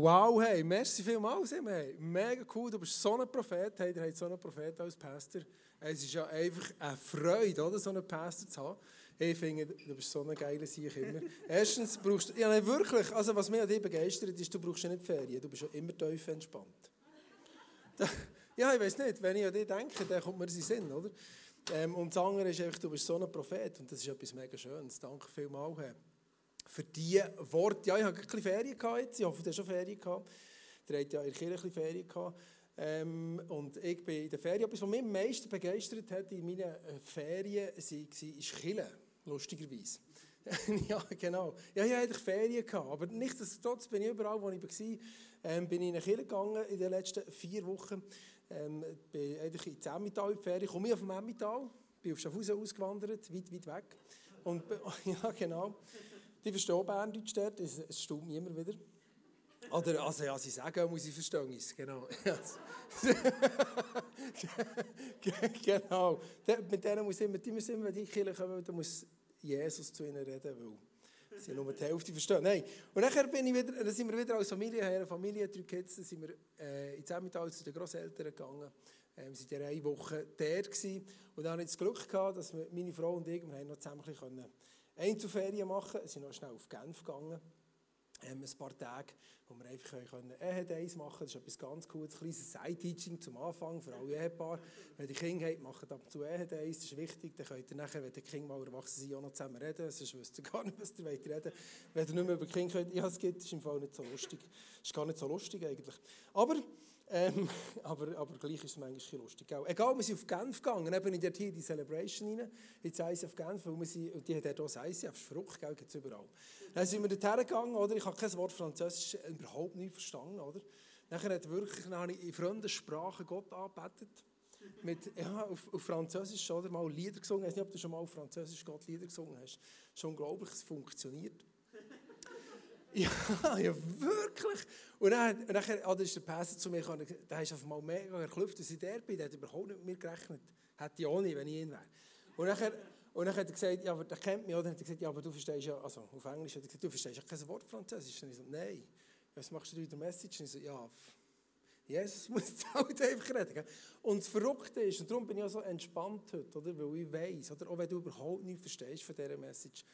Wow, hey, merci vielmals. Hey. Mega cool, du bist so ein Prophet. Hey, ihr habt so einen Prophet als Pastor. Es ist ja einfach eine Freude, oder, so einen Pastor zu haben. Ich finde, du bist so ein geiler Sieg immer. Erstens brauchst du, ja wirklich, also was mich an dir begeistert ist, du brauchst ja nicht Ferien, du bist ja immer tief entspannt. ja, ich weiß nicht, wenn ich an dich denke, dann kommt mir das in Sinn, oder? Ähm, und das andere ist einfach, du bist so ein Prophet und das ist etwas mega Schönes. Danke vielmals für diese Worte. Ja, ich hatte ein bisschen Ferien gehabt jetzt. Ich hoffe, du hast schon Ferien gehabt. Ihr habt ja in der Kirche ein bisschen Ferien gehabt. Ähm, und ich bin in der Ferien. Etwas, was mich am meisten begeistert hat in meinen äh, Ferien, war, Chile, lustigerweise. ja, genau. Ja, ich hatte Ferien gehabt, aber nichtsdestotrotz bin ich überall, wo ich war, ähm, bin ich in eine Kirche gegangen in den letzten vier Wochen. Ähm, bin eigentlich in Zemmital in die Ferien, komme ich auf dem Emmital, bin auf Schaffhausen ausgewandert, weit, weit weg. Und, ja, genau. Die verstehen Berndeutsch dort, es, stimmt mir immer wieder. Oder, also ja, sie sagen, muss ich verstehen es, genau. genau. Mit denen muss immer, die müssen immer, wenn die Kirche kommen, da muss Jesus zu ihnen reden, weil sie nur die Hälfte verstehen. Nein. Und nachher bin ich wieder, dann sind wir wieder als Familie, eine Familie, drei Kids, dann sind wir äh, in Zemmital zu den Grosseltern gegangen. Ähm, wir waren eine Woche gewesen. Und dann hatte ich das Glück gehabt, dass meine Frau und ich, wir haben noch zusammen bisschen Einzelferien machen. Wir sind noch schnell auf Genf gegangen. Ähm, ein paar Tage, wo wir einfach Ehe-Days machen können. Das ist etwas ganz Cooles, ein kleines Side-Teaching zum Anfang für alle Ehepaare. Wenn ihr Kinder habt, macht ab und zu Ehe-Days, das ist wichtig. Dann könnt ihr nachher, wenn die Kinder mal erwachsen sind, auch noch zusammen reden. Sonst wisst ihr gar nicht, was ihr wollt reden Wenn ihr nicht mehr über Kinder könnt, ja, es gibt, ist im Fall nicht so lustig. Ist gar nicht so lustig eigentlich. Aber ähm, aber, aber gleich ist es manchmal lustig. Gell? Egal, wir sind auf Genf gegangen, eben in dort hier die Celebration rein, ins ICF Genf, weil wir sind, die hat dort auch das ist verrückt, gell, gibt es überall. Dann sind wir dort hergegangen, oder? ich habe kein Wort Französisch überhaupt nicht verstanden. Oder? Nachher hat wirklich dann in fremden Sprachen Gott angebetet. Mit, ja, auf, auf Französisch oder mal Lieder gesungen. Ich weiß nicht, ob du schon mal auf Französisch Gott Lieder gesungen hast. Schon unglaublich, es funktioniert. Ja, ja, wirklich. Und dann, und dann oder ist der Pässe zu mir gekommen, der ist auf einmal mega erklüpft, dass ich der bin. Der hat überhaupt nicht mit mir gerechnet. Hätte ich auch nicht, wenn ich ihn wäre. Und dann, und dann hat er gesagt, ja, aber der kennt mich, oder? Hat er gesagt, ja, aber du verstehst ja, also auf Englisch hat er gesagt, du verstehst ja kein Wort Französisch. Und ich so, nein. Was machst du in der Message? Und ich so, ja, Jesus muss halt einfach reden. Und das Verrückte ist, und darum bin ich auch so entspannt heute, oder? weil ich weiss, oder? auch wenn du überhaupt nichts verstehst von dieser Message,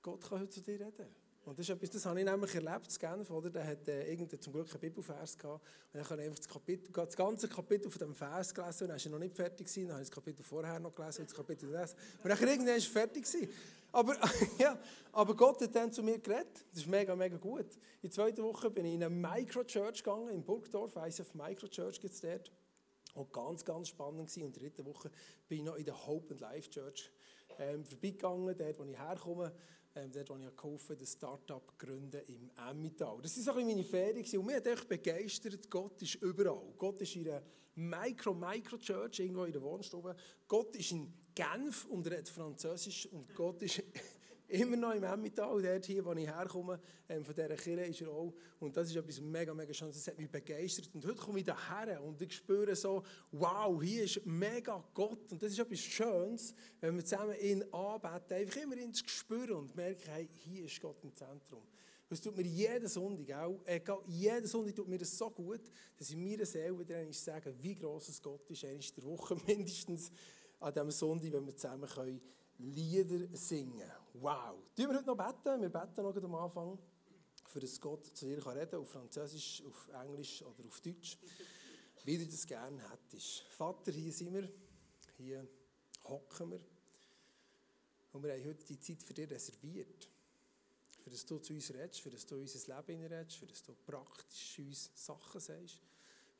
Gott kann heute zu dir reden. Und das ist etwas, das habe ich nämlich erlebt in Genf, oder? Der hat äh, zum Glück einen Bibelvers gehabt. Und dann habe ich einfach das, Kapitel, das ganze Kapitel von diesem Vers gelesen und dann war er noch nicht fertig gewesen. Dann habe ich das Kapitel vorher noch gelesen und das Kapitel gelesen. Und dann irgendwann ist es fertig gewesen. Aber, ja, aber Gott hat dann zu mir geredet. Das ist mega, mega gut. In der zweiten Woche bin ich in eine Microchurch gegangen, in Burgdorf. ISF Microchurch gibt es dort. Und ganz, ganz spannend gewesen. Und in der dritten Woche bin ich noch in der Hope and Life Church ähm, vorbeigegangen, dort, wo ich herkomme ähm, dort, wo ich geholfen das Start-up gründen im Emmental. Das war so meine Ferien und mich hat echt begeistert, Gott ist überall. Gott ist in einer Micro-Micro-Church, irgendwo in der Wohnstube. Gott ist in Genf und er hat Französisch und Gott ist immer noch im Emmental, dort hier, wo ich herkomme, ähm, von dieser Kirche ist er auch. Und das ist etwas mega, mega schön. Das hat mich begeistert. Und heute komme ich daher und ich spüre so, wow, hier ist mega Gott. Und das ist etwas Schönes, wenn wir zusammen ihn anbeten, einfach immer ins Gespür und merken, hey, hier ist Gott im Zentrum. Das tut mir jeden Sonntag auch, äh, jeden Sonntag tut mir das so gut, dass ich mir selber wieder sagen wie groß Gott ist, einmal in der Woche mindestens an diesem Sonntag, wenn wir zusammen können Lieder singen. Wow. Tun wir heute noch beten? Wir beten noch am Anfang, für das Gott zu dir reden kann, auf Französisch, auf Englisch oder auf Deutsch, wie du das gerne hättest. Vater, hier sind wir, hier hocken wir. Und wir haben heute die Zeit für dich reserviert. Für das du zu uns redest, für das du unser Leben redest, für das du praktisch uns Sachen sagst,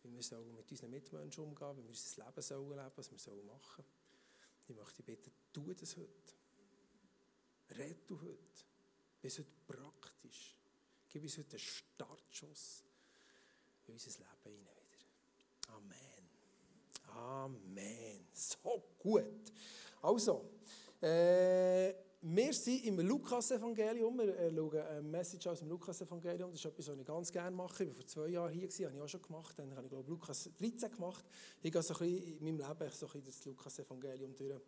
wie wir sollen mit unseren Mitmenschen umgehen, wie wir unser Leben sollen leben, was wir sollen machen. Ich möchte dich bitten, tu das heute. Red du heute. Bist heute praktisch. Gib uns heute einen Startschuss in unser Leben hinein wieder. Amen. Amen. So gut. Also, äh, wir sind im Lukas-Evangelium. Wir äh, schauen eine Message aus dem Lukas-Evangelium. Das ist etwas, was ich ganz gerne mache. Ich war vor zwei Jahren hier, habe ich auch schon gemacht. Dann habe ich, glaube Lukas 13 gemacht. Ich gehe so ein bisschen in meinem Leben so ein bisschen das Lukas-Evangelium durch.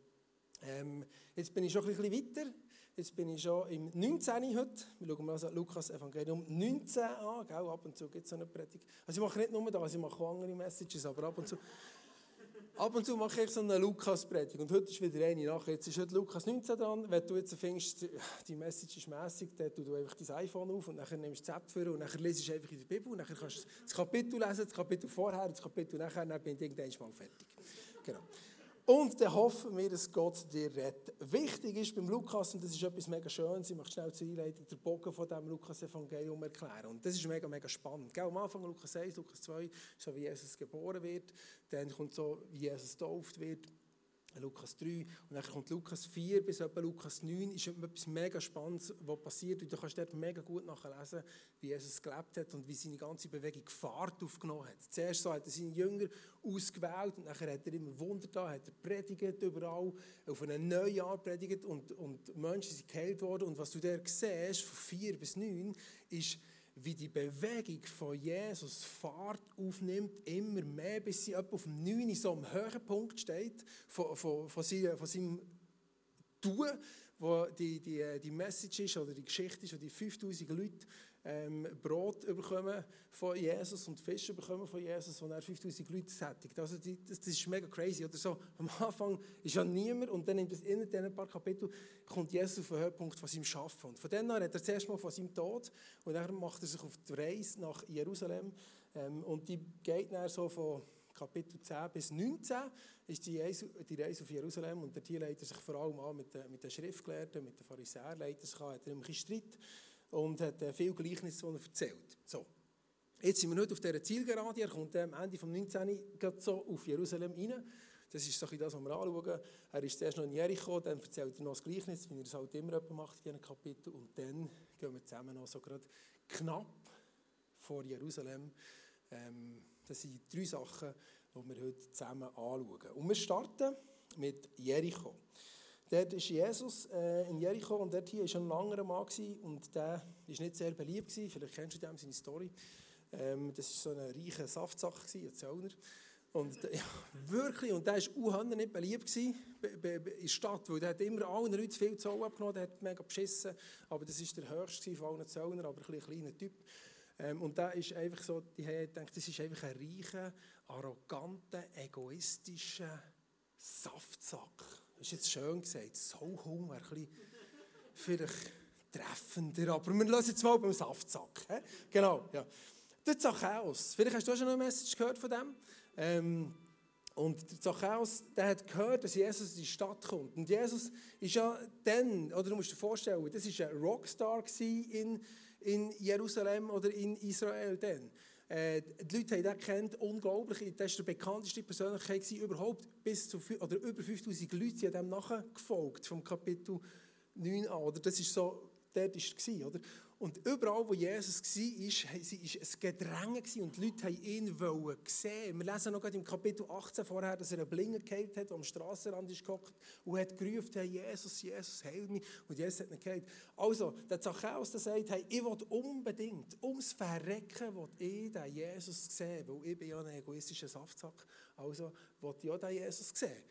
Ähm, jetzt bin ich schon ein bisschen weiter. Jetzt bin ich schon im 19. heute. Wir schauen mal also Lukas Evangelium 19 an. Gell? Ab und zu gibt es so eine Predigt. Also ich mache nicht nur das, ich mache auch andere Messages, aber ab und zu... Ab und zu mache ich so eine Lukas-Predigt. Und heute ist wieder eine nach. Jetzt ist heute Lukas 19 dran. Wenn du jetzt findest, die Message ist mässig, dann tust du einfach dein iPhone auf und dann nimmst du die App und dann lesest du einfach in der Bibel. Und dann kannst du das Kapitel lesen, das Kapitel vorher, das Kapitel nachher, dann bin ich irgendwann mal fertig. Genau. Und dann hoffen wir, dass Gott dir rettet. Wichtig ist beim Lukas, und das ist etwas mega Schönes, ich möchte schnell zur Einleitung den Bogen von diesem Lukas-Evangelium erklären. Und das ist mega, mega spannend. Gell, am Anfang Lukas 1, Lukas 2, so wie Jesus geboren wird. Dann kommt so, wie Jesus getauft wird. Lukas 3 und dann kommt Lukas 4 bis etwa Lukas 9 ist etwas mega Spannendes, was passiert. Und du kannst dort mega gut nachlesen, wie Jesus gelebt hat und wie seine ganze Bewegung Fahrt aufgenommen hat. Zuerst so hat er seine Jünger ausgewählt und nachher hat er immer Wunder da, hat er predigt überall, auf einem neuen Art predigt und, und Menschen sind geheilt worden. Und was du da siehst, von 4 bis 9, ist wie die Bewegung von Jesus Fahrt aufnimmt, immer mehr, bis sie auf dem 9 so am Höhepunkt steht von, von, von, seinem, von seinem Tun, wo die, die, die Message ist oder die Geschichte ist, wo die 5000 Leute ähm, Brot bekommen von Jesus und Fisch bekommen von Jesus, und er 5000 Leute sättigt. Also die, das, das, ist mega crazy. Oder so, am Anfang ist ja niemand und dann in diesen paar Kapiteln kommt Jesus auf den Höhepunkt von seinem Schaffen. Und von dann an hat er zuerst mal von seinem Tod und dann macht er sich auf die Reise nach Jerusalem ähm, und die geht dann so von Kapitel 10 bis 19 ist die Reise, auf Jerusalem und der leitet sich vor allem an mit den, mit den Schriftgelehrten, mit den Pharisäern, leitet sich an, hat er ein bisschen Streit und hat äh, viel Gleichnis, die er erzählt. So. Jetzt sind wir nicht auf dieser Zielgerade. Er kommt am Ende des 19. so auf Jerusalem rein. Das ist so das, was wir anschauen. Er ist zuerst noch in Jericho, dann erzählt er noch das Gleichnis, wie er es halt immer macht in diesem Kapitel. Und dann gehen wir zusammen noch so gerade knapp vor Jerusalem. Ähm, das sind drei Sachen, die wir heute zusammen anschauen. Und wir starten mit Jericho. Dort ist Jesus äh, in Jericho und dort hier war ein langer Mann gewesen, und der war nicht sehr beliebt. Gewesen. Vielleicht kennst du dem seine Story. Ähm, das war so ein reicher Saftsack, ein Zöllner. Und, ja, wirklich, und der war nicht beliebt gewesen, in der Stadt, weil der hat immer allen Leuten viel Zoll abgenommen, der hat mega beschissen, aber das war der höchste von allen Zöllner, aber ein kleiner Typ. Ähm, und der ist einfach so, die haben gedacht, das ist einfach ein reicher, arroganter, egoistischer Saftsack. Das ist jetzt schön gesagt. Sauhung wäre ein vielleicht treffender, aber wir lassen jetzt mal beim Saftsack. He? Genau, ja. Der Zachäus, vielleicht hast du schon eine Message gehört von dem. Ähm, und der Zachäus, der hat gehört, dass Jesus in die Stadt kommt. Und Jesus ist ja dann, oder du musst dir vorstellen, das war ein Rockstar in, in Jerusalem oder in Israel dann. Äh, die Leute haben ihn kennt, unglaublich. Das war die bekannteste Persönlichkeit überhaupt. Bis zu, oder über 5000 Leute sind dem nachgefolgt, vom Kapitel 9 an. Oder das ist so, dort war es. Und überall, wo Jesus war, war ein Gedränge und die Leute wollten ihn sehen. Wir lesen noch im Kapitel 18 vorher, dass er einen Blinger gehabt hat, der am Strassenrand ist und hat gerufen, hey, Jesus, Jesus, heil mich. Und Jesus hat ihn geheilt. Also, der Zachäus der sagt, hey, ich will unbedingt, ums Verrecken, will ich den Jesus sehen, weil ich bin ja ein egoistischer Saftsack. Also, will ich auch den Jesus sehen.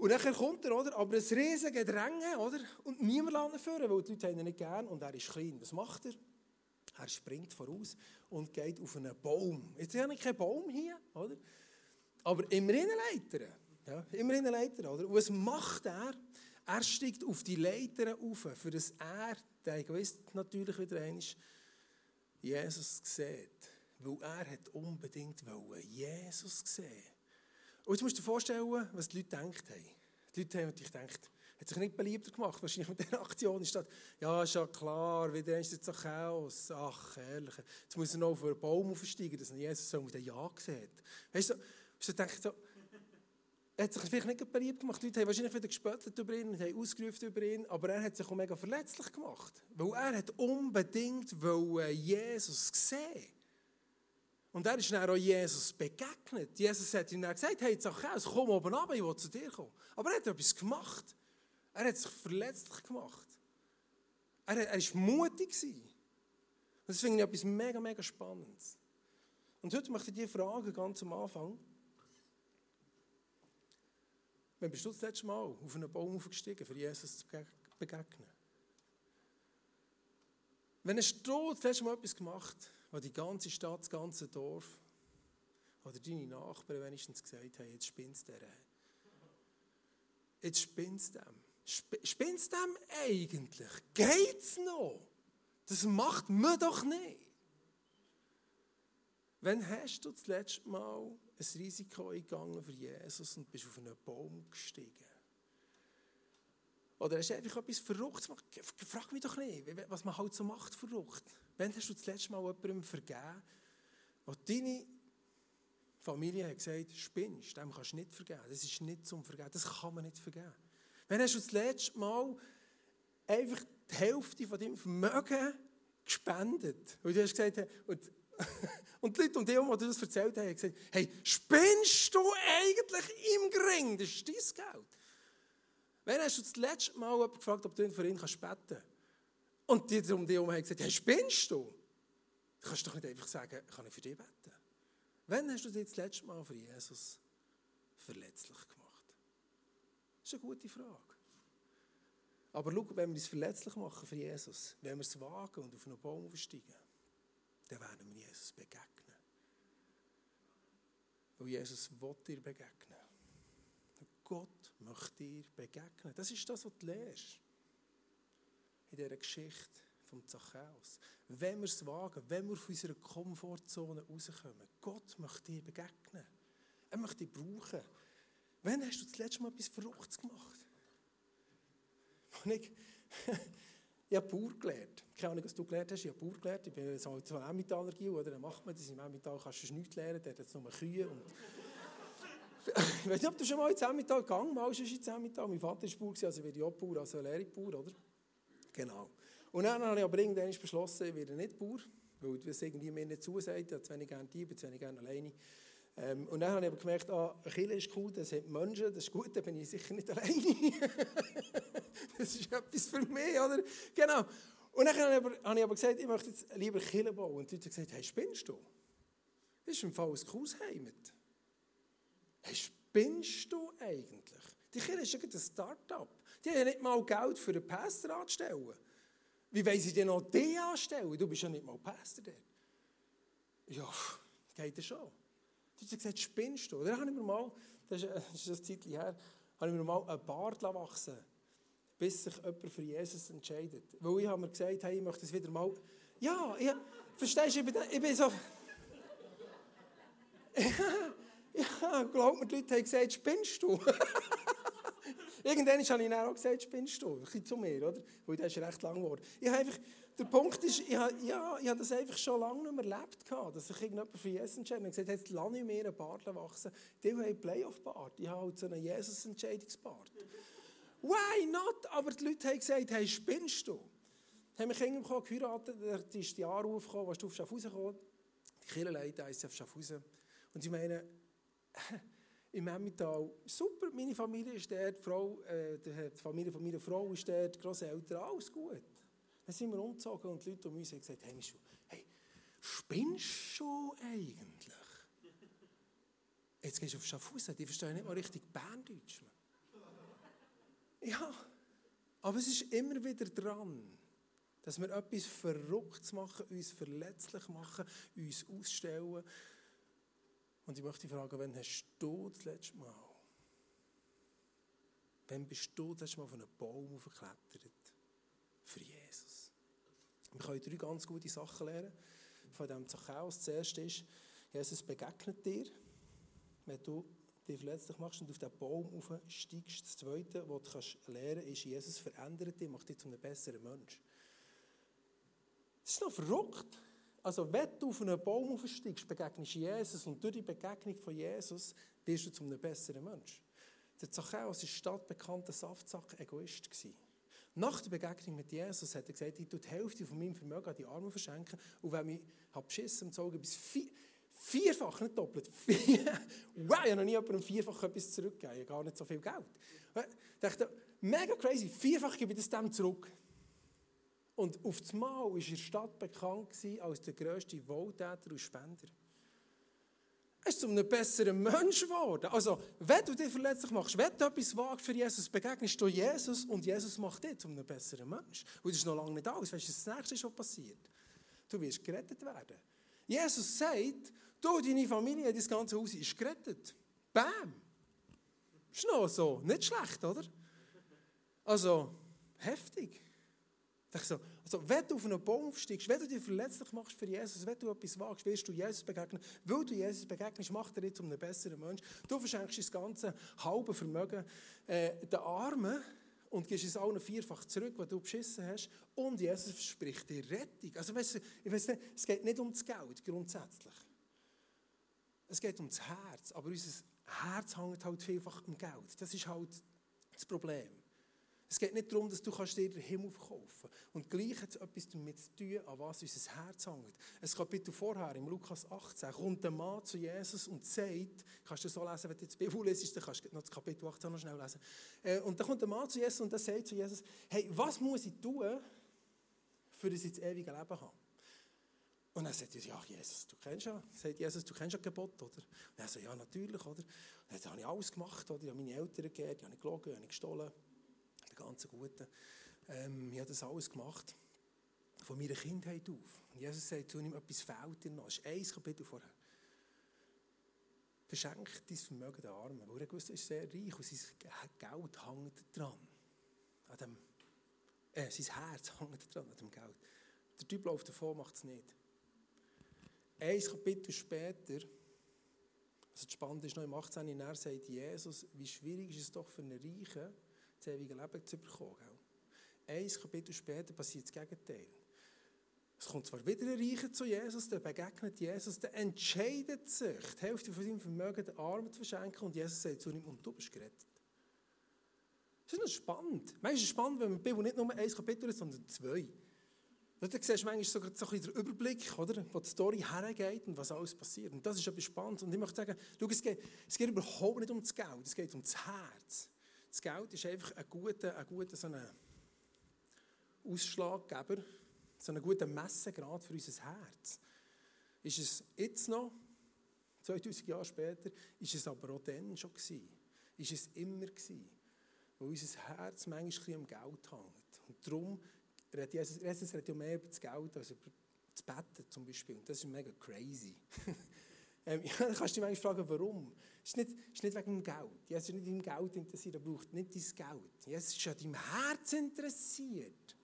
Und dann kommt er, oder? aber ein riesiges Gedränge, oder? und niemand lässt führen, weil die Leute ihn nicht gern und er ist klein. Was macht er? Er springt voraus und geht auf einen Baum. Jetzt habe ich keinen Baum hier, oder? aber immerhin Leiter. Ja, immerhin Leiter. Oder? Und was macht er? Er steigt auf die Leiter auf, für das er, der Egoist natürlich wieder einmal, Jesus sieht. Weil er hat unbedingt wollen, Jesus sehen. Und jetzt musst du dir vorstellen, was die Leute gedacht haben. Die Leute haben natürlich gedacht, hat sich nicht beliebter gemacht, wahrscheinlich mit dieser Aktion. Ist das, ja, ist ja klar, wieder ist jetzt so Chaos. Ach, ehrlich. Jetzt muss er noch auf einen Baum aufsteigen, dass Jesus so mit dem Ja sieht. Weißt du, so, denkt so, er hat sich vielleicht nicht beliebt gemacht. Die Leute haben wahrscheinlich wieder gespöttert über ihn, haben ausgerufen über ihn, aber er hat sich auch mega verletzlich gemacht. Weil er hat unbedingt Jesus sehen und er ist dann auch Jesus begegnet. Jesus hat ihm dann gesagt, hey Zachäus, komm oben runter, ich will zu dir kommen. Aber er hat etwas gemacht. Er hat sich verletzlich gemacht. Er, war mutig. Und das finde ich etwas mega, mega Spannendes. Und heute möchte ich dir fragen, ganz am Anfang, Wann bist du das letzte Mal auf einen Baum aufgestiegen, für Jesus zu begegnen? Wenn hast du das letzte Mal etwas gemacht, wo die ganze Stadt, das ganze Dorf oder deine Nachbarn wenigstens gesagt haben, jetzt spinnst der. Jetzt spinnst dem. Sp spinnst dem eigentlich? Geht's noch? Das macht man doch nicht. Wann hast du das letzte Mal ein Risiko eingegangen für Jesus und bist auf einen Baum gestiegen? Oder hast du einfach etwas Verrücktes gemacht? Frag mich doch nicht, was man halt so macht, verrückt. Wann hast du das letzte Mal jemandem vergeben, wo deine Familie hat gesagt, spinnst, dem kannst du nicht vergeben. Das ist nicht zum Vergeben, das kann man nicht vergeben. Wann hast du das letzte Mal einfach die Hälfte von deinem Vermögen gespendet? Und du hast gesagt, und, und die Leute um dich die das erzählt haben, haben gesagt, hey, spinnst du eigentlich im Gring? Das ist dein Geld. Wann hast du das letzte Mal jemanden gefragt, ob du für ihn beten kannst? Und die um dich herum haben gesagt, hey, spinnst du? Du kannst doch nicht einfach sagen, kann ich für dich beten? Wann hast du dich das letzte Mal für Jesus verletzlich gemacht? Das ist eine gute Frage. Aber schau, wenn wir uns verletzlich machen für Jesus, wenn wir es wagen und auf einen Baum aufsteigen, dann werden wir Jesus begegnen. Weil Jesus will dir begegnen. Gott möchte dir begegnen. Das ist das, was du lernst. In dieser Geschichte vom Zachäus. Wenn wir es wagen, wenn wir aus unserer Komfortzone rauskommen, Gott möchte dir begegnen. Er möchte dich brauchen. Wann hast du das letzte Mal etwas Verrücktes gemacht? Und ich, ich habe Bauer gelernt. Keine Ahnung, was du gelernt hast. Ich habe Bauer gelernt. Ich bin so ein Emmentaler Gil, oder? Dann macht man das. Im Emmental kannst du nichts lernen. Der hat jetzt nur Kühe. Und ich weiß nicht, ob du schon mal ins Emmental gegangen bist. Mein Vater war Bauer, also werde ich auch Bauer, also Lehringbauer, oder? Genau. Und dann habe ich aber irgendwann beschlossen, ich werde nicht Bauer, weil das irgendwie mir nicht zusagt. Ich zu wenig gerne zu wenig gerne alleine. Ähm, und dann habe ich aber gemerkt, ah, Chile ist cool, das hat Menschen, das ist gut, dann bin ich sicher nicht alleine. das ist etwas für mich, oder? Genau. Und dann habe ich, aber, habe ich aber gesagt, ich möchte jetzt lieber Chile bauen. Und die haben gesagt, hey, spinnst du? Das ist ein cooles Heimat. Hey, spinnst du eigentlich? Die Kirche ist ein Start-up. Die haben ja nicht mal Geld für einen Pastor anzustellen. Wie wollen sie denn noch die anstellen? Du bist ja nicht mal Pastor dort. Ja, geht das schon. Die haben gesagt, spinnst du? Dann habe ich mir mal, das ist, das ist ein Zeit her, habe ich mir mal einen Bart wachsen bis sich jemand für Jesus entscheidet. Weil ich habe mir gesagt, hey, ich möchte es wieder mal... Ja, ich, verstehst du, ich bin, ich bin so... ja, glaub mir, die Leute haben gesagt, spinnst du? Irgendwann habe ich dann auch gesagt, spinnst du? Ein bisschen zu mir, oder? Weil das ist recht lang geworden. Ich habe einfach, der Punkt ist, ich habe, ja, ich habe das einfach schon lange nicht mehr erlebt, dass sich irgendjemand für Jesus entscheidet und gesagt hat, jetzt lasse ich mir einen Bart wachsen. Die haben einen Playoff-Bart. Ich habe halt so einen Jesus-Entscheidungsbart. Why not? Aber die Leute haben gesagt, hey, spinnst du? Haben mich Kinder geheiratet, da ist die Jahre aufgekommen, was du auf Schaffhausen gekommen. Die Kirchenleute heissen auf Schaffhausen. Und sie meinen, im Emmental, super, meine Familie ist dort, die, Frau, äh, die Familie von meiner Frau ist dort, die Grosseltern, alles gut. Dann sind wir umgezogen und die Leute um uns haben gesagt, hey, hey spinnst du eigentlich? Jetzt gehst du auf Schaffhausen, die verstehen nicht mal richtig Berndeutsch. Ja, aber es ist immer wieder dran, dass wir etwas Verrücktes machen, uns verletzlich machen, uns ausstellen. Und ich möchte fragen, wann hast du das letzte Mal, wann bist du das letzte Mal auf einen Baum aufgeklettert? Für Jesus. Wir können drei ganz gute Sachen lernen von diesem Zachäus. Das erste ist, Jesus begegnet dir, wenn du dich verletzlich machst und auf diesen Baum aufsteigst. Das Zweite, was du kannst lernen kannst, ist, Jesus verändert dich, macht dich zu einem besseren Mensch. Das ist noch verrückt. Also, wenn du auf einen Baum aufsteigst, begegnest Jesus und durch die Begegnung von Jesus wirst du zu einem besseren Mensch. Der Zachäus war stadtbekannter Saftsack-Egoist. Nach der Begegnung mit Jesus hat er gesagt, ich tue die Hälfte von meinem Vermögen an die Arme verschenken und wenn ich habe beschissen im Zogen bis vier, vierfach, nicht doppelt, vier, wow, ich habe noch nie jemandem vierfach etwas zurückgegeben, gar nicht so viel Geld. Ich dachte, mega crazy, vierfach gebe ich das dem zurück. Und auf das Mal war in Stadt bekannt als der grösste Wohltäter und Spender. Er ist zu einem besseren Mensch geworden. Also, wenn du dich verletzlich machst, wenn du etwas wagst für Jesus, begegnest du Jesus und Jesus macht dich zu einem besseren Mensch. Und das ist noch lange nicht alles. Weißt du, das nächste ist, was passiert? Du wirst gerettet werden. Jesus sagt, du, deine Familie, das ganze Haus ist gerettet. Bam! Ist noch so. Nicht schlecht, oder? Also, heftig. Ich so, also, wenn du auf einen Baum aufsteigst, wenn du dich verletzlich machst für Jesus, wenn du etwas wagst, wirst du Jesus begegnen. Weil du Jesus begegnest, macht er dich zu einem besseren Mensch. Du verschenkst das ganze halbe Vermögen äh, den Armen und gibst es allen vierfach zurück, was du beschissen hast. Und Jesus verspricht dir Rettung. Also, weißt du, ich weiss nicht, es geht nicht um das Geld grundsätzlich. Es geht um das Herz. Aber unser Herz hängt halt vielfach am Geld. Das ist halt das Problem. Es geht nicht darum, dass du kannst dir den Himmel verkaufen kannst. Und gleich hat es etwas damit zu tun, an was unser Herz hängt. Ein Kapitel vorher, im Lukas 18, kommt ein Mann zu Jesus und sagt, kannst du so lesen, wenn du jetzt die Bibel liest, dann kannst du noch das Kapitel 18 noch schnell lesen. Äh, und dann kommt ein Mann zu Jesus und der sagt zu Jesus, hey, was muss ich tun, für das ich das ewige Leben habe? Und dann sagt er, ja, Jesus, du kennst ja, sagt Jesus, du kennst ja Gebot, oder? Und er sagt, ja, natürlich, oder? Und dann habe ich alles gemacht, oder? Ich habe meine Eltern geehrt, ich habe gelogen, ich habe gestohlen ganz Guten. Ähm, ich habe das alles gemacht, von meiner Kindheit auf. Und Jesus sagt zu ihm, etwas fehlt dir noch. Das ist ein Kapitel vorher. Verschenk dein Vermögen den Armen. Weil er wusste, er ist sehr reich und sein Geld hängt dran. An dem, äh, sein Herz hängt dran an dem Geld. Der Typ läuft davon, macht es nicht. Ein Kapitel später, also das Spannende ist noch im 18. Jahr, sagt Jesus, wie schwierig ist es doch für einen Reichen, das ewige Leben zu bekommen. Ein Kapitel später passiert das Gegenteil. Es kommt zwar wieder ein Reicher zu Jesus, der begegnet Jesus, der entscheidet sich, die Hälfte von seinem Vermögen den Armen zu verschenken und Jesus sagt zu ihm, und du bist gerettet. Das ist noch spannend. Manchmal ist es spannend, wenn man die Bibel nicht nur ein Kapitel ist, sondern zwei. Und dann siehst du manchmal so, so ein den Überblick, oder, wo die Story hergeht und was alles passiert. Und das ist etwas spannend. Und ich möchte sagen, schau, es, geht, es geht überhaupt nicht um das Geld, es geht um das Herz. Das Geld ist einfach ein guter, ein guter so ein Ausschlaggeber, so ein guter Messegrad für unser Herz. Ist es jetzt noch, 2000 Jahre später, ist es aber auch dann schon gewesen. Ist es immer gewesen. Weil unser Herz manchmal am Geld hängt. Und darum redet Jesus, Jesus redet mehr über das Geld als über das Betten zum Beispiel. Und das ist mega crazy. ähm, ja, dann kannst du dich manchmal fragen, warum. Ist nicht, ist nicht wegen dem Geld. Jesus ist nicht im Geld interessiert, er braucht nicht dein Geld. Jesus ist an deinem Herz interessiert.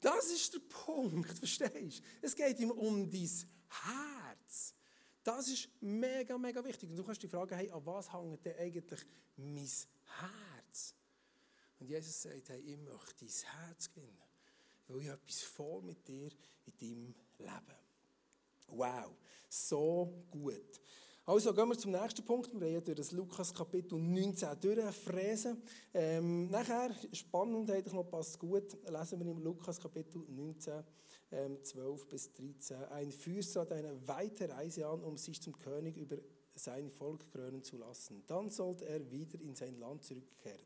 Das ist der Punkt, verstehst du? Es geht ihm um dein Herz. Das ist mega, mega wichtig. Und du kannst die Frage, hey, an was hängt denn eigentlich mein Herz? Und Jesus sagt, hey, ich möchte dein Herz gewinnen, weil ich etwas vor mit dir in deinem Leben. Wow, so gut. Also gehen wir zum nächsten Punkt. Wir haben durch das Lukas Kapitel 19 durchfräsen. Ähm, nachher, spannend, eigentlich noch passt gut, lesen wir im Lukas Kapitel 19, ähm, 12 bis 13. Ein Fürst hat eine weite Reise an, um sich zum König über sein Volk krönen zu lassen. Dann sollte er wieder in sein Land zurückkehren.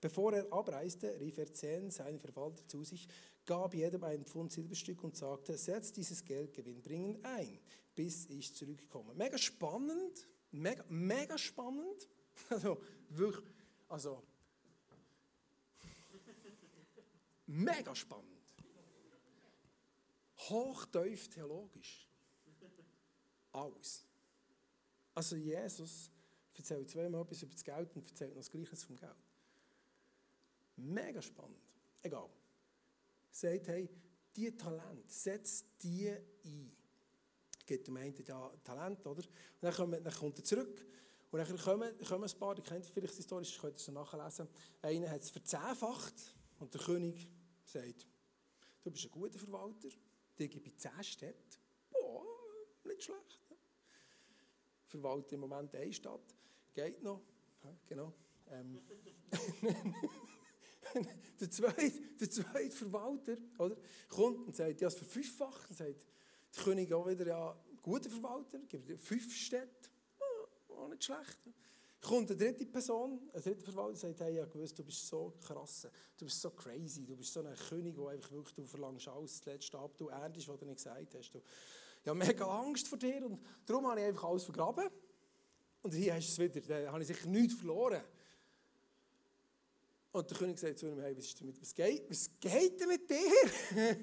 Bevor er abreiste, rief er zehn seine Verwalter zu sich, gab jedem ein Pfund Silberstück und sagte, setzt dieses Geld gewinnbringend ein bis ich zurückkomme. Mega spannend, mega, mega spannend. Also wirklich, also mega spannend. Hochtief theologisch. Alles. Also Jesus erzählt zweimal etwas über das Geld und erzählt noch das Gleiche vom Geld. Mega spannend. Egal. Sagt, hey, die Talent, setz die ein gibt dem einen ja Talent, oder? Und dann, kommt, dann kommt er zurück und dann kommen, kommen ein paar, ihr kennt vielleicht die Story, könnt ihr es nachlesen. Einer hat es verzehnfacht und der König sagt, du bist ein guter Verwalter, dir gebe ich zehn Städte. Boah, nicht schlecht. Verwaltet im Moment eine Stadt, geht noch, genau. Ähm. der, zweite, der zweite Verwalter oder, kommt und sagt, ja, es verfünffacht und sagt, der König auch wieder, ja, guter Verwalter, gibt fünf Städte, oh, auch nicht schlecht. Kommt eine dritte Person, ein dritter Verwalter, sagt, hey, ja, gewusst, du bist so krass, du bist so crazy, du bist so ein König, der einfach wirklich, du verlangst alles, das letzte ab, du erntest, was du nicht gesagt hast. Du, ich habe mega Angst vor dir und darum habe ich einfach alles vergraben. Und hier hast du es wieder, da habe ich sicher nichts verloren. Und der König sagt zu ihm, hey, was, damit, was, geht, was geht denn mit dir?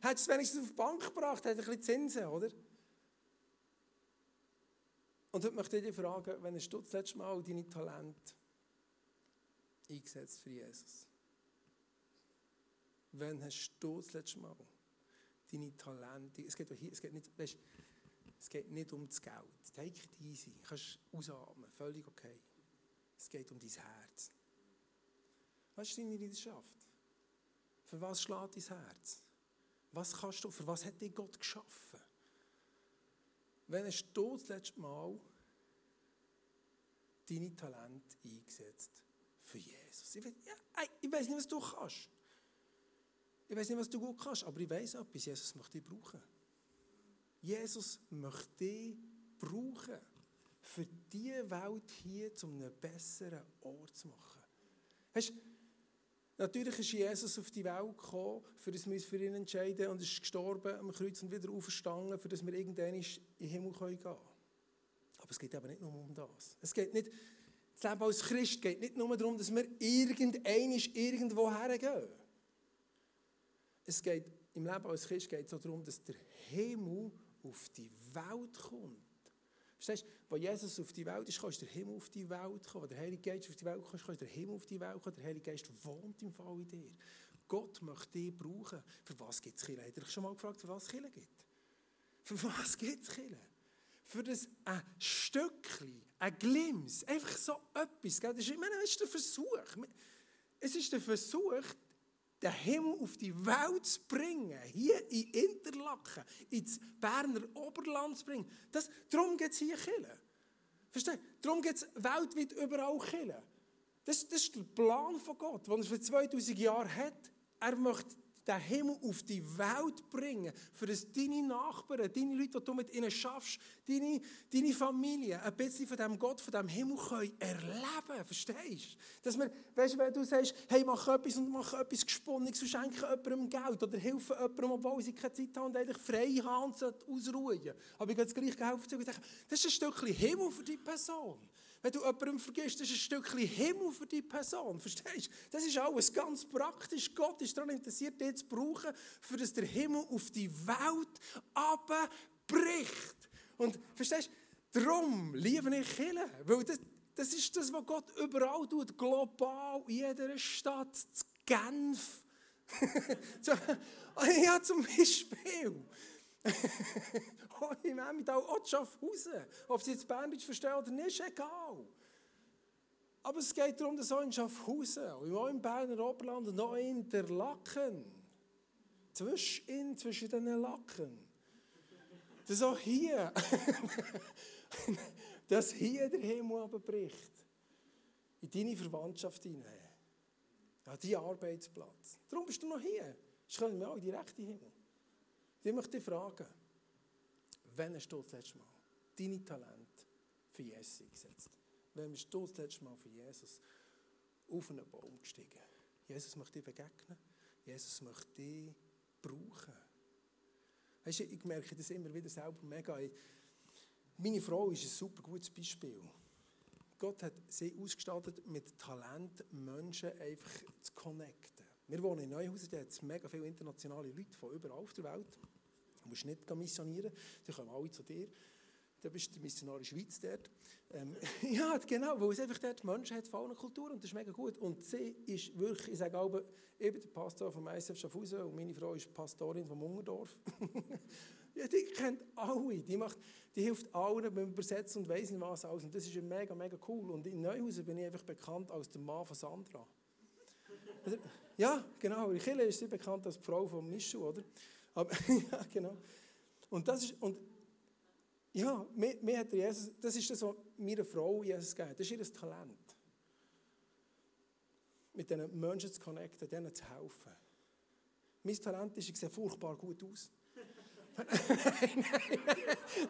Hättest du es wenigstens auf die Bank gebracht, hat ein bisschen Zinsen, oder? Und heute möchte ich dich fragen, wenn hast du das letzte Mal deine Talente eingesetzt für Jesus? Wann hast du das letzte Mal deine Talente, es geht, hier, es geht, nicht, weißt, es geht nicht um das Geld, take it easy, du kannst ausatmen, völlig okay. Es geht um dein Herz. Was ist deine Leidenschaft? Für was schlägt dein Herz? Was kannst du, für was hat dich Gott geschaffen? Wenn hast du das letzte Mal deine Talente eingesetzt für Jesus? Ich weiß, ja, ich weiß nicht, was du kannst. Ich weiß nicht, was du gut kannst, aber ich weiß etwas. Jesus möchte dich brauchen. Jesus möchte dich brauchen, für diese Welt hier zu einem besseren Ort zu machen. Weißt, natürlich ist Jesus auf die Welt gekommen, für das wir uns für ihn entscheiden und ist gestorben am Kreuz und wieder auferstanden, für das wir irgendwann in den Himmel gehen können. Aber es geht eben nicht nur um das. Es geht nicht, das Leben als Christ geht nicht nur darum, dass wir irgendwann irgendwo hergehen. Es geht, im Leben als Christ geht es auch darum, dass der Himmel auf die Welt kommt. Verstehst du? Als Jesus auf die Welt ist, kann der Himmel auf die Welt kommen. Wenn der Heilige Geist auf die Welt kommt, kann der Himmel auf die Welt kommen. Der Heilige Geist wohnt im Fall in dir. Gott möchte dich brauchen. Für was gibt es Kirche? Habt ihr euch schon mal gefragt, für was es Kirche gibt? Für was gibt es Kirche? Für das ein Stückchen, ein Glimpse, einfach so etwas. Das ist, ich meine, das ist der Versuch. Es ist der Versuch, den Himmel auf die Welt zu bringen, hier in Interlaken, ins Berner Oberland zu bringen. Das, darum geht es hier Kille. Verstehst du? Darum geht es weltweit überall Kille. Das, das ist der Plan von Gott, den er für 2000 Jahre hat. Er möchte den Himmel auf die Welt bringen, für dass deine Nachbarn, deine Leute, die du mit ihnen schaffst, deine, deine Familie ein bisschen von dem Gott, von dem Himmel können erleben Verstehst du? Dass wir, weißt wenn du sagst, hey, mach etwas und mach etwas Gesponnenes und schenke jemandem Geld oder hilfe jemandem, obwohl sie keine Zeit haben und eigentlich frei haben und ausruhen. Aber ich gehe jetzt gleich helfen und sagen, das ist ein Stückchen Himmel für die Person. Wenn du jemandem vergisst, das ist ein Stückchen Himmel für die Person. Verstehst du? Das ist alles ganz praktisch. Gott ist daran interessiert, dich zu brauchen, für dass der Himmel auf die Welt abbricht. Und verstehst du? Darum liebe ich Kirche. Weil das, das ist das, was Gott überall tut. Global, in jeder Stadt, zu Genf. ja, zum Beispiel. oh, im Emmental, auch Schaffhausen. Ob sie jetzt Berndeutsch verstehen oder nicht, ist egal. Aber es geht darum, dass auch in Schaffhausen, auch im Berner Oberland und auch in der Lacken, zwischen, zwischen den Lacken, dass auch hier, dass hier der Himmel abbricht. In deine Verwandtschaft hinein. An deinen Arbeitsplatz. Darum bist du noch hier. Ich kann mir auch in die rechte Himmel. Ich möchte dich fragen, wann hast du das letzte Mal deine Talente für Jesus eingesetzt? Wann bist du das letzte Mal für Jesus auf einen Baum gestiegen? Jesus möchte dir begegnen. Jesus möchte dich brauchen. Weißt du, ich merke das immer wieder selber mega. Meine Frau ist ein super gutes Beispiel. Gott hat sie ausgestattet mit Talent, Menschen einfach zu connecten. Wir wohnen in Neuhausen, da hat es mega viele internationale Leute von überall auf der Welt. Du musst nicht missionieren, die kommen alle zu dir. Du bist der Missionar in der Schweiz dort. Ähm, ja, genau, weil es einfach dort Menschen hat von Kulturen und das ist mega gut. Und sie ist wirklich, ich sage auch, bin der Pastor vom ISF Schaffhausen und meine Frau ist Pastorin vom Ungerdorf. ja, die kennt alle, die, macht, die hilft allen beim Übersetzen und weiss nicht was alles. Und das ist mega, mega cool. Und in Neuhausen bin ich einfach bekannt als der Mann von Sandra. ja, genau, in Chile ist sie bekannt als die Frau von Mischu, oder? Aber, ja, genau. Und das ist, und ja, mir, mir hat Jesus, das ist das, was meiner Frau Jesus gegeben Das ist ihr Talent. Mit diesen Menschen zu connecten, denen zu helfen. Mein Talent ist, ich sehe furchtbar gut aus. nein, nein,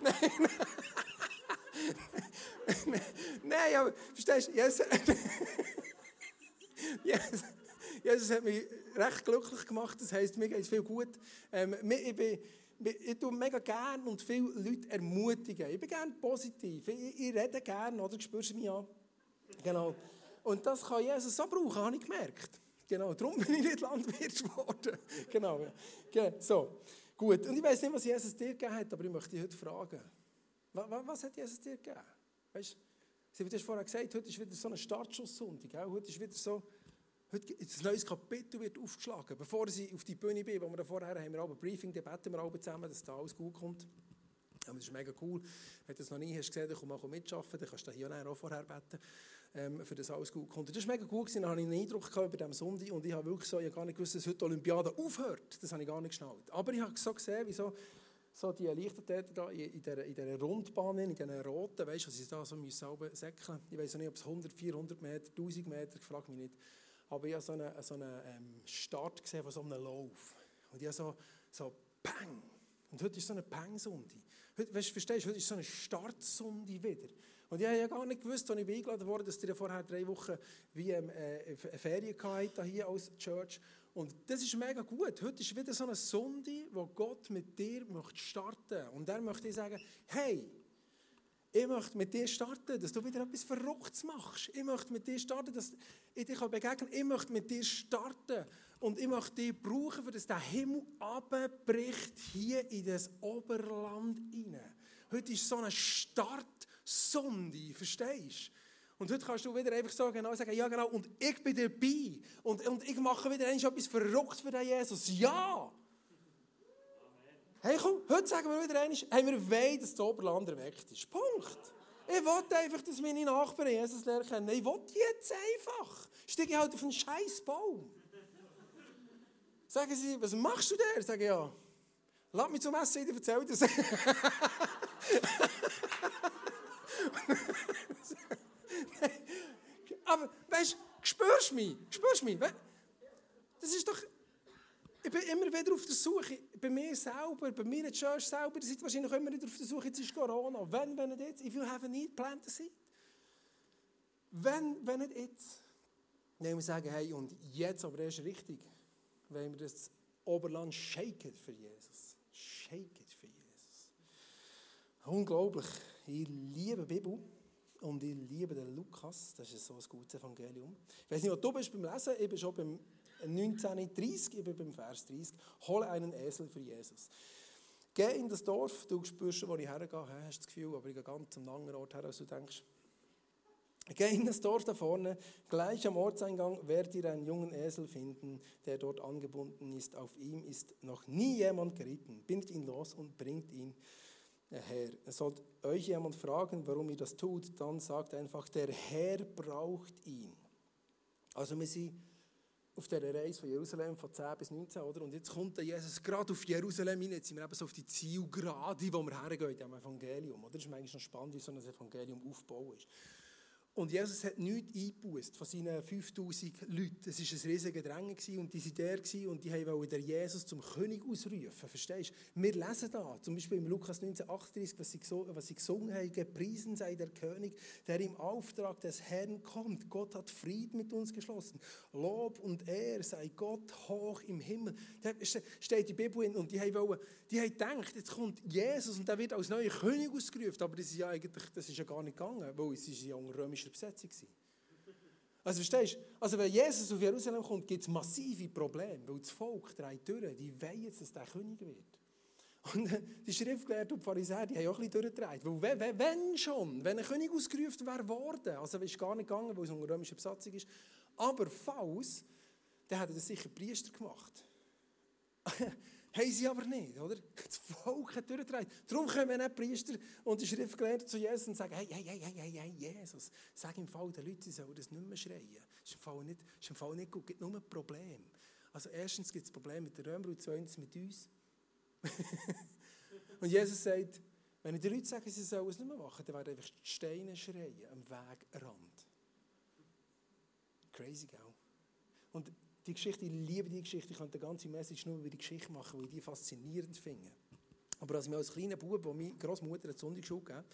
nein, nein. nein, aber verstehst du, Jesus, Jesus, Jesus hat mich recht glücklich gemacht. Das heisst, mir geht es viel gut. Ähm, ich bin, ich tue mega gerne und viele Leute ermutigen. Ich bin gerne positiv. Ich, ich rede gerne, oder? Spürst du mich an? Genau. Und das kann Jesus so brauchen, habe ich gemerkt. Genau, darum bin ich nicht Landwirt geworden. genau. Ja. So, gut. Und ich weiß nicht, was Jesus dir gegeben hat, aber ich möchte dich heute fragen. Was, was hat Jesus dir gegeben? Weißt du, du hast vorher gesagt, heute ist wieder so eine Startschusssonntag. Heute ist wieder so, heute ein neues Kapitel wird aufgeschlagen. Bevor ich auf die Bühne bin, wo wir da vorher haben wir auch ein Briefing, da beten wir alle zusammen, dass da alles gut kommt. Aber das ist mega cool. Wenn du das noch nie hast gesehen, dann komm mal mitarbeiten, dann kannst du hier auch vorher beten ähm, für das alles gut kommt. Das war mega gewesen. dann hatte ich einen Eindruck gehabt über diesen Sonntag und ich habe wirklich so, ich habe gar nicht gewusst, dass heute die Olympiade aufhört. Das habe ich gar nicht geschnallt. Aber ich habe so gesehen, wie so, so die Leichtathleten da in, dieser, in dieser in diesen roten, weißt du, was sie da so müssen säckeln Ich weiß nicht, ob es 100, 400 Meter, 1000 Meter, ich frage mich nicht. Aber ich habe so einen, so einen ähm, Start gesehen von so einem Lauf. Und ich habe so, so Pang. Und heute ist so eine Pang-Sonde. Weißt du, verstehst du, heute ist so eine Startsonde wieder. Und ich habe ja gar nicht gewusst, als ich eingeladen wurde, dass ihr vorher drei Wochen wie ähm, äh, Ferien hatte hier als Church. Und das ist mega gut. Heute ist wieder so eine Sonde, wo Gott mit dir möchte starten Und er möchte sagen, hey, ich möchte mit dir starten, dass du wieder etwas Verrücktes machst. Ich möchte mit dir starten, dass ich dich begegnen kann. Ich möchte mit dir starten. Und ich möchte dich brauchen, dass der Himmel abbricht hier in das Oberland hinein. Heute ist so ein Start Sonde, verstehst du? Und heute kannst du wieder einfach so genau sagen, ja genau, und ich bin dabei. Und, und ich mache wieder etwas verrückt für den Jesus. Ja! Hey komm, heute sagen wir wieder einmal, hey, wir wollen, dass das Oberland erweckt ist. Punkt. Ich will einfach, dass meine Nachbarn Jesus lernen können. Ich will jetzt einfach. Steige halt auf einen scheiß Baum. Sagen sie, was machst du da? Sage ich, ja, lass mich zum Essen, ich erzähle das. Aber weißt du, spürst mich? Spürst mich? Das ist doch. Ich bin immer wieder auf der Suche, bei mir selber, bei mir Church selber, ihr seid wahrscheinlich immer wieder auf der Suche, jetzt ist Corona. Wenn, wenn nicht jetzt? If you have a need, plant a seed. Wenn, wenn nicht jetzt? Dann wir sagen, hey, und jetzt aber erst richtig, wenn wir das Oberland shaken für Jesus. Shaken für Jesus. Unglaublich. Ich liebe die Bibel und ich liebe den Lukas. Das ist so ein gutes Evangelium. Ich weiß nicht, wo du bist beim Lesen. Ich bin schon beim 1930, ich bin beim Vers 30. Hole einen Esel für Jesus. Geh in das Dorf, du spürst, wo ich hergehe, hast das Gefühl, aber ich gehe ganz am anderen Ort her, als du denkst. Geh in das Dorf da vorne, gleich am Ortseingang werdet ihr einen jungen Esel finden, der dort angebunden ist. Auf ihm ist noch nie jemand geritten. Bindet ihn los und bringt ihn Herr. Sollte euch jemand fragen, warum ihr das tut, dann sagt einfach, der Herr braucht ihn. Also wir sind auf dieser Reise von Jerusalem von 10 bis 19, oder? Und jetzt kommt der Jesus gerade auf Jerusalem hin, jetzt sind wir eben so auf die Zielgerade, wo wir hergehen, im Evangelium, oder? Das ist manchmal noch spannend, wie so ein Evangelium aufgebaut ist. Und Jesus hat nichts eingebusst von seinen 5000 Leuten. Es war ein riesiges Drängen und die waren der und die wollten Jesus zum König ausrufen. Verstehst du? Wir lesen da, zum Beispiel im Lukas 1938, was sie, was sie gesungen haben, gepriesen sei der König, der im Auftrag des Herrn kommt. Gott hat Frieden mit uns geschlossen. Lob und Ehr sei Gott hoch im Himmel. Da steht die Bibel in und die haben, die haben gedacht, jetzt kommt Jesus und der wird als neuer König ausgerufen. Aber das ist ja eigentlich, das ist ja gar nicht gegangen, weil es ist ja unter römischer Besetzung war. Also verstehst du? Also wenn Jesus auf Jerusalem kommt, gibt es massive Probleme, weil das Volk dreht durch, die wollen jetzt, dass der König wird. Und die Schriftgelehrten und Pharisäer, die haben auch ein bisschen durchgedreht. Weil wenn schon, wenn ein König ausgerufen wäre worden, also ist gar nicht gegangen, weil es unter römischer Besatzung ist, aber falls, dann hätte das sicher Priester gemacht. Haben sie aber nicht, oder? Das Volk hat durchgedreht. Darum kommen nicht Priester und die Schriftgelehrten zu Jesus und sagen, hey, hey, hey, hey, hey, hey, Jesus, sag im Fall den Leuten, sie sollen das nicht mehr schreien. Das ist im Fall nicht, ist im Fall nicht gut, es gibt nur ein Problem. Also erstens gibt es Probleme mit den Römern und zweitens mit uns. und Jesus sagt, wenn ich den Leuten sage, sie sollen es nicht mehr machen, dann werden einfach die Steine schreien am Wegrand. Crazy, gell? Und die Geschichte, ich liebe die Geschichte, ich könnte eine ganze Message nur über die Geschichte machen, weil ich die faszinierend finde. Aber als mir als kleiner Bub, wo meine Großmutter eine Sonntagsschule gab,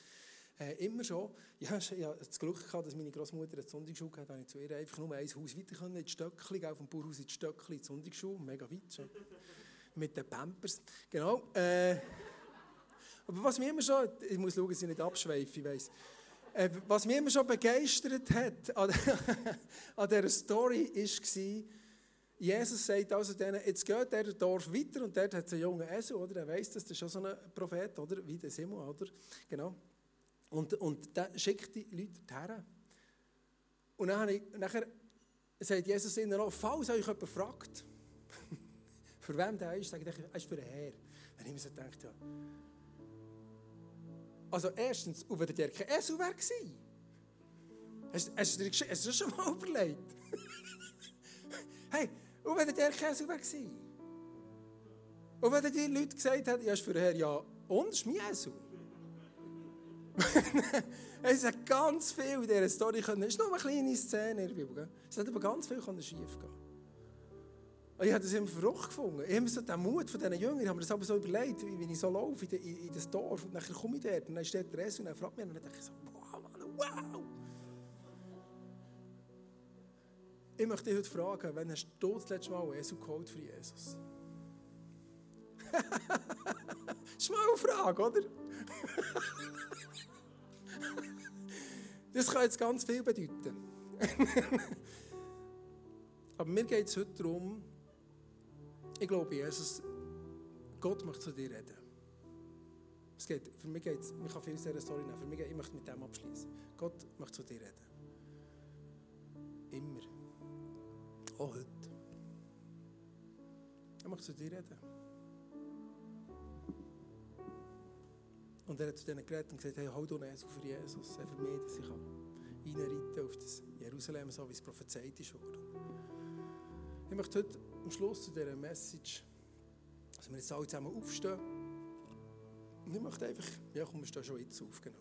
äh, immer schon, ja, ich hatte das Glück gehabt, dass meine Großmutter eine Sonntagsschule hatte, habe ich zu ihr einfach nur ein Haus weiter können, in Stöckli, auf dem Bauhaus in Stöckli, in die Sonntagsschule, mega weit schon. mit den Pampers. Genau. Äh, aber was mich immer schon, ich muss schauen, dass ich nicht abschweife, ich weiss. Äh, was mich immer schon begeistert hat an, an dieser Story war, Jesus sagt also denen, jetzt geht der Dorf weiter und dort hat es einen jungen Esel, oder? Er weiß, dass das schon so ein Prophet, oder? Wie der Simon, oder? Genau. Und, und der schickt die Leute dorthin. Und dann, nachher sagt Jesus ihnen noch, falls euch jemand fragt, für wen der ist, sage ich, er ist für den Herr. Dann habe ich mir so gedacht, ja. Also erstens, und wenn der kein Esel gewesen. Hast, hast, du dir, das schon mal überlegt? hey, und wenn der Esel wäre gewesen. Und wenn die Leute gesagt hätten, ja, ist für Herr, ja, und, ist mein Esel. es hat ganz viel in dieser Story können. Es ist nur eine kleine Szene in der Bibel. Es hat aber ganz viel schief gehen. Ich habe das immer verrückt gefunden. Ich habe so den Mut von diesen Jüngern, ich habe mir das aber so überlegt, wie ich so laufe in, in, in das Dorf und dann komme ich dort und dann steht der Rest und dann fragt mich und dann denke ich so, wow, Mann, wow. Ich möchte dich heute fragen, wann hast du das letzte Mal Jesu geholt für Jesus? das ist mal eine Frage, oder? Das kann jetzt ganz viel bedeuten. Aber mir geht es heute darum, ich glaube, Jesus, Gott möchte zu dir reden. Es geht, für mich geht es, ich kann viel aus dieser Story nehmen, für mich, ich möchte mit dem abschließen. Gott möchte zu dir reden. Immer. Auch heute. Er möchte zu dir reden. Und er hat zu denen geredet und gesagt, hey, hol doch Jesus für Jesus, für mich, dass ich reinreiten auf das Jerusalem, so wie es prophezeit ist worden. Ich möchte heute am Schluss zu dieser Message, dass wir jetzt alle zusammen aufstehen. Und ich möchte einfach, ja komm, wir stehen schon jetzt auf, genau.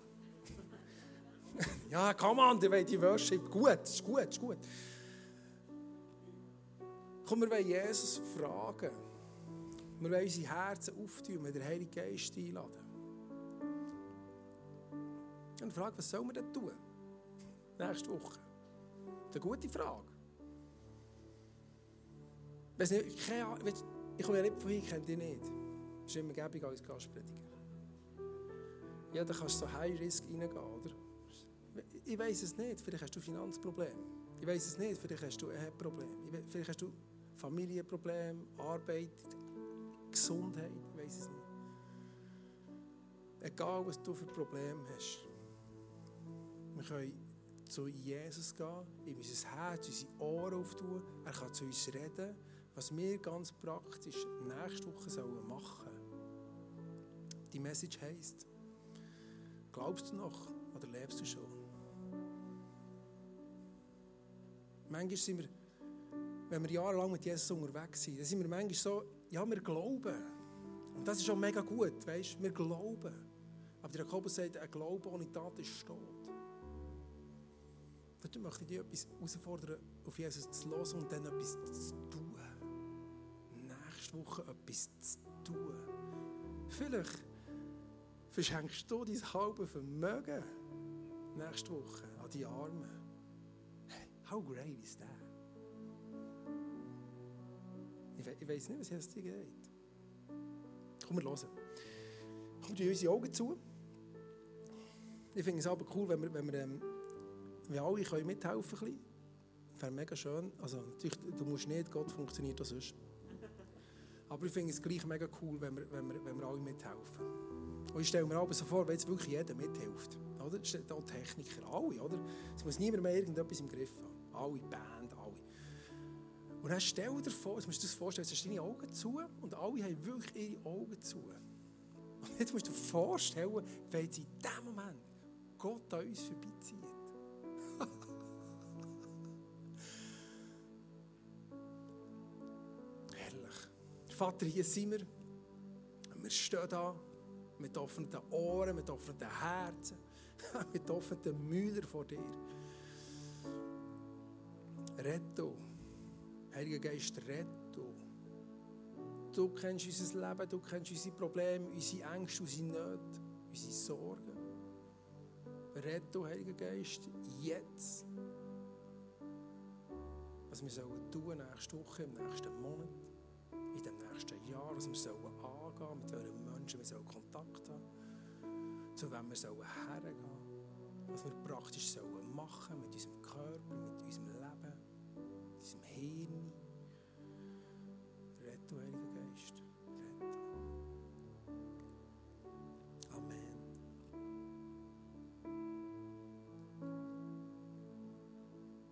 ja, come on, die, die Worship, gut, ist gut, ist gut. Komm, wir wollen Jesus fragen. Wir wollen unsere Herzen auftun, mit den Heiligen Geist einladen. Und frage, was sollen wir denn tun? Nächste Woche. Das ist eine gute Frage. Weiss nicht, Ahnung, ich komme ja nicht von hier, ich kenne dich nicht. Das ist immer gäbig als Gastprediger. Ja, da kannst du so High Risk reingehen, oder? Ich weiß es nicht, vielleicht hast du Finanzprobleme. Ich weiß es nicht, vielleicht hast du ein Problem. Vielleicht hast du Familienprobleme, Arbeit, Gesundheit, ich weiß es nicht. Egal, was du für Probleme hast. Wir können zu Jesus gehen, ihm unser Herz, unsere Ohren auftun. Er kann zu uns reden, was wir ganz praktisch nächste Woche machen sollen. Die Message heisst, glaubst du noch oder lebst du schon? Manchmal sind wir, wenn wir jahrelang mit Jesus unterwegs sind, dann sind wir manchmal so, ja, wir glauben. Und das ist schon mega gut, weißt du, wir glauben. Aber der Jakobus sagt, ein Glaube ohne Tat ist tot. Heute möchte ich dich etwas herausfordern, auf Jesus zu hören und dann etwas zu tun. Nächste Woche etwas zu tun. Vielleicht verschenkst du dein halbe Vermögen nächste Woche an die Armen. Hey, how great is that? Ich, we ich weiß nicht, was es dir geht. Komm, wir hören. Kommt unsere Augen zu. Ich finde es aber cool, wenn wir, wenn wir ähm, wir alle können mithelfen können. Wäre mega schön. Also, natürlich, du musst nicht, Gott funktioniert auch sonst. Aber ich finde es gleich mega cool, wenn wir, wenn wir, wenn wir alle mithelfen. Und ich stelle mir aber so vor, wenn jetzt wirklich jeder mithilft. Oder? Das auch Techniker, alle, oder? Es muss niemand mehr irgendetwas im Griff haben. Alle, Band. Und dann stell dir vor, jetzt musst du dir das vorstellen, jetzt hast du deine Augen zu und alle haben wirklich ihre Augen zu. Und jetzt musst du dir vorstellen, wenn jetzt in diesem Moment Gott an uns vorbeizieht. Vater, hier sind wir. Wir stehen da mit offenen Ohren, mit offenen Herzen, mit offenen Mühlern vor dir. Retto, Heiliger Geist, retto. Du kennst unser Leben, du kennst unsere Probleme, unsere Ängste, unsere Nöte, unsere Sorgen. Retto, Heiliger Geist, jetzt. Was wir sollen tun nächste Woche, im nächsten Monat in dem nächsten Jahr, was wir sollen angehen, mit welchen Menschen wir sollen Kontakt haben, zu wem wir sollen hergehen, was wir praktisch sollen machen mit unserem Körper, mit unserem Leben, unserem Hirn. Rettung, Heiliger Geist.